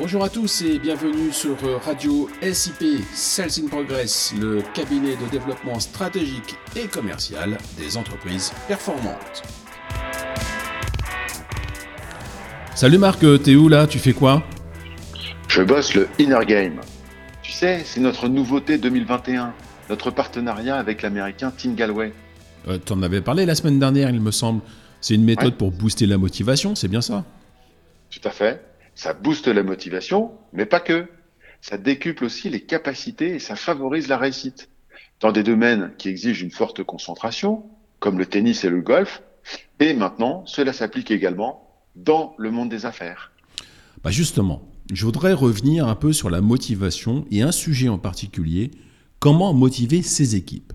Bonjour à tous et bienvenue sur Radio SIP Sales in Progress, le cabinet de développement stratégique et commercial des entreprises performantes. Salut Marc, t'es où là? Tu fais quoi? Je bosse le Inner Game. Tu sais, c'est notre nouveauté 2021, notre partenariat avec l'américain Tim Galway. euh, T'en avais parlé la semaine dernière, il me semble. C'est une méthode Ouais. pour booster la motivation, c'est bien ça? Tout à fait. Ça booste la motivation, mais pas que. Ça décuple aussi les capacités et ça favorise la réussite. Dans des domaines qui exigent une forte concentration, comme le tennis et le golf, et maintenant, cela s'applique également dans le monde des affaires. Bah justement, je voudrais revenir un peu sur la motivation et un sujet en particulier, comment motiver ses équipes.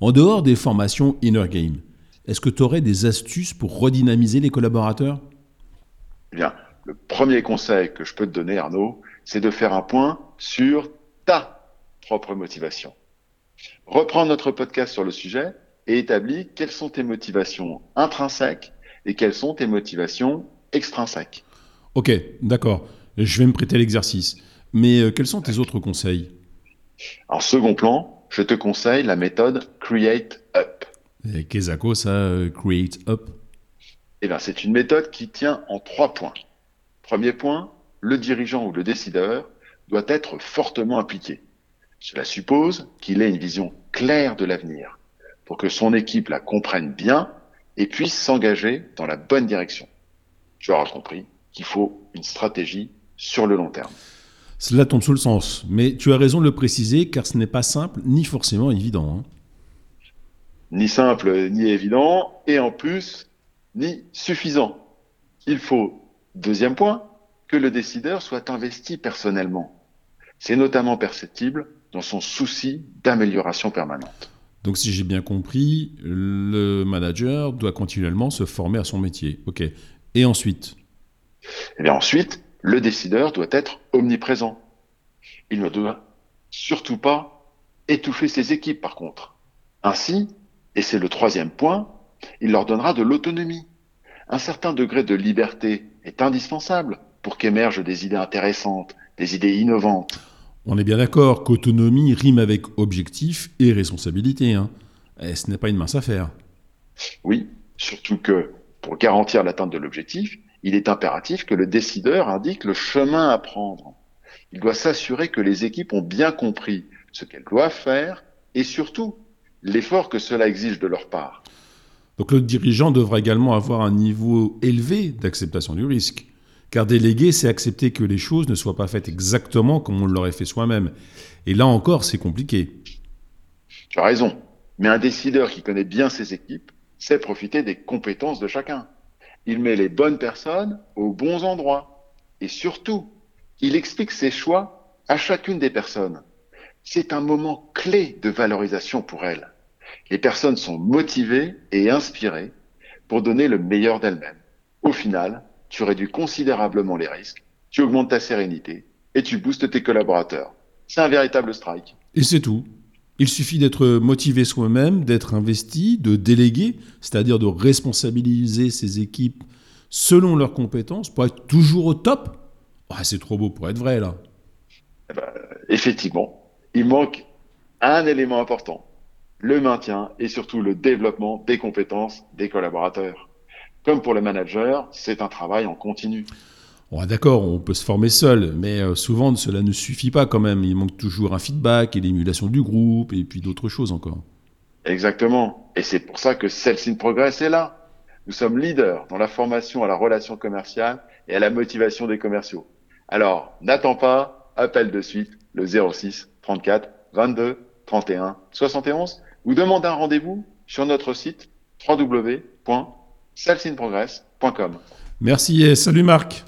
En dehors des formations Inner Game, est-ce que tu aurais des astuces pour redynamiser les collaborateurs? Eh bien, le premier conseil que je peux te donner, Arnaud, c'est de faire un point sur ta propre motivation. Reprends notre podcast sur le sujet et établis quelles sont tes motivations intrinsèques et quelles sont tes motivations extrinsèques. Ok, d'accord, je vais me prêter l'exercice. Mais euh, quels sont tes autres conseils? En second plan, je te conseille la méthode Create Up. Qu'est-ce que ça, euh, Create Up? Eh bien, c'est une méthode qui tient en trois points. Premier point, le dirigeant ou le décideur doit être fortement impliqué. Cela suppose qu'il ait une vision claire de l'avenir pour que son équipe la comprenne bien et puisse s'engager dans la bonne direction. Tu auras compris qu'il faut une stratégie sur le long terme. Cela tombe sous le sens, mais tu as raison de le préciser car ce n'est pas simple ni forcément évident. hein. Ni simple, ni évident, et en plus, ni suffisant. Il faut, deuxième point, que le décideur soit investi personnellement. C'est notamment perceptible dans son souci d'amélioration permanente. Donc si j'ai bien compris, le manager doit continuellement se former à son métier. Ok. Et ensuite? Et bien ensuite, le décideur doit être omniprésent. Il ne doit surtout pas étouffer ses équipes, par contre. Ainsi, et c'est le troisième point, il leur donnera de l'autonomie. Un certain degré de liberté est indispensable pour qu'émergent des idées intéressantes, des idées innovantes. On est bien d'accord qu'autonomie rime avec objectif et responsabilité. hein. Et ce n'est pas une mince affaire. Oui, surtout que pour garantir l'atteinte de l'objectif, il est impératif que le décideur indique le chemin à prendre. Il doit s'assurer que les équipes ont bien compris ce qu'elles doivent faire et surtout l'effort que cela exige de leur part. Donc le dirigeant devra également avoir un niveau élevé d'acceptation du risque. Car déléguer, c'est accepter que les choses ne soient pas faites exactement comme on l'aurait fait soi-même. Et là encore, c'est compliqué. Tu as raison, mais un décideur qui connaît bien ses équipes sait profiter des compétences de chacun. Il met les bonnes personnes aux bons endroits et surtout, il explique ses choix à chacune des personnes. C'est un moment clé de valorisation pour elles. Les personnes sont motivées et inspirées pour donner le meilleur d'elles-mêmes. Au final, tu réduis considérablement les risques, tu augmentes ta sérénité et tu boostes tes collaborateurs. C'est un véritable strike. Et c'est tout. Il suffit d'être motivé soi-même, d'être investi, de déléguer, c'est-à-dire de responsabiliser ses équipes selon leurs compétences pour être toujours au top. Ah, c'est trop beau pour être vrai, là. Eh ben, effectivement, il manque un élément important, le maintien et surtout le développement des compétences des collaborateurs. Comme pour le manager, c'est un travail en continu. Ouais, D'accord, on peut se former seul, mais euh, souvent cela ne suffit pas quand même. Il manque toujours un feedback et l'émulation du groupe et puis d'autres choses encore. Exactement. Et c'est pour ça que Sales in Progress est là. Nous sommes leaders dans la formation à la relation commerciale et à la motivation des commerciaux. Alors, n'attends pas, appelle de suite le 06 34 22 31 71 ou demande un rendez-vous sur notre site www.salesinprogress.com. Merci et salut Marc.